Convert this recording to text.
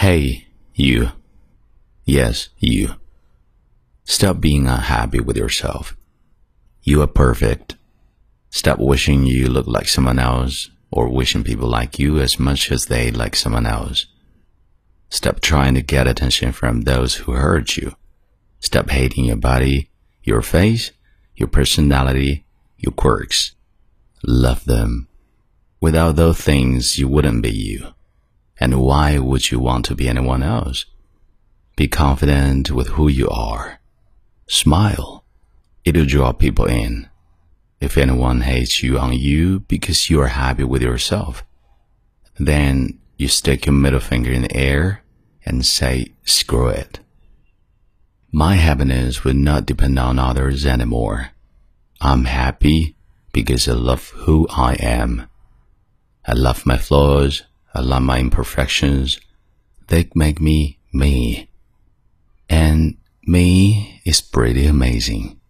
Hey, you. Yes, you. Stop being unhappy with yourself. You are perfect. Stop wishing you look like someone else or wishing people like you as much as they like someone else. Stop trying to get attention from those who hurt you. Stop hating your body, your face, your personality, your quirks. Love them. Without those things, you wouldn't be you. And why would you want to be anyone else? Be confident with who you are. Smile. It'll draw people in. If anyone hates you on you because you are happy with yourself, then you stick your middle finger in the air and say, screw it. My happiness will not depend on others anymore. I'm happy because I love who I am. I love my flaws. I love my imperfections. They make me me. And me is pretty amazing.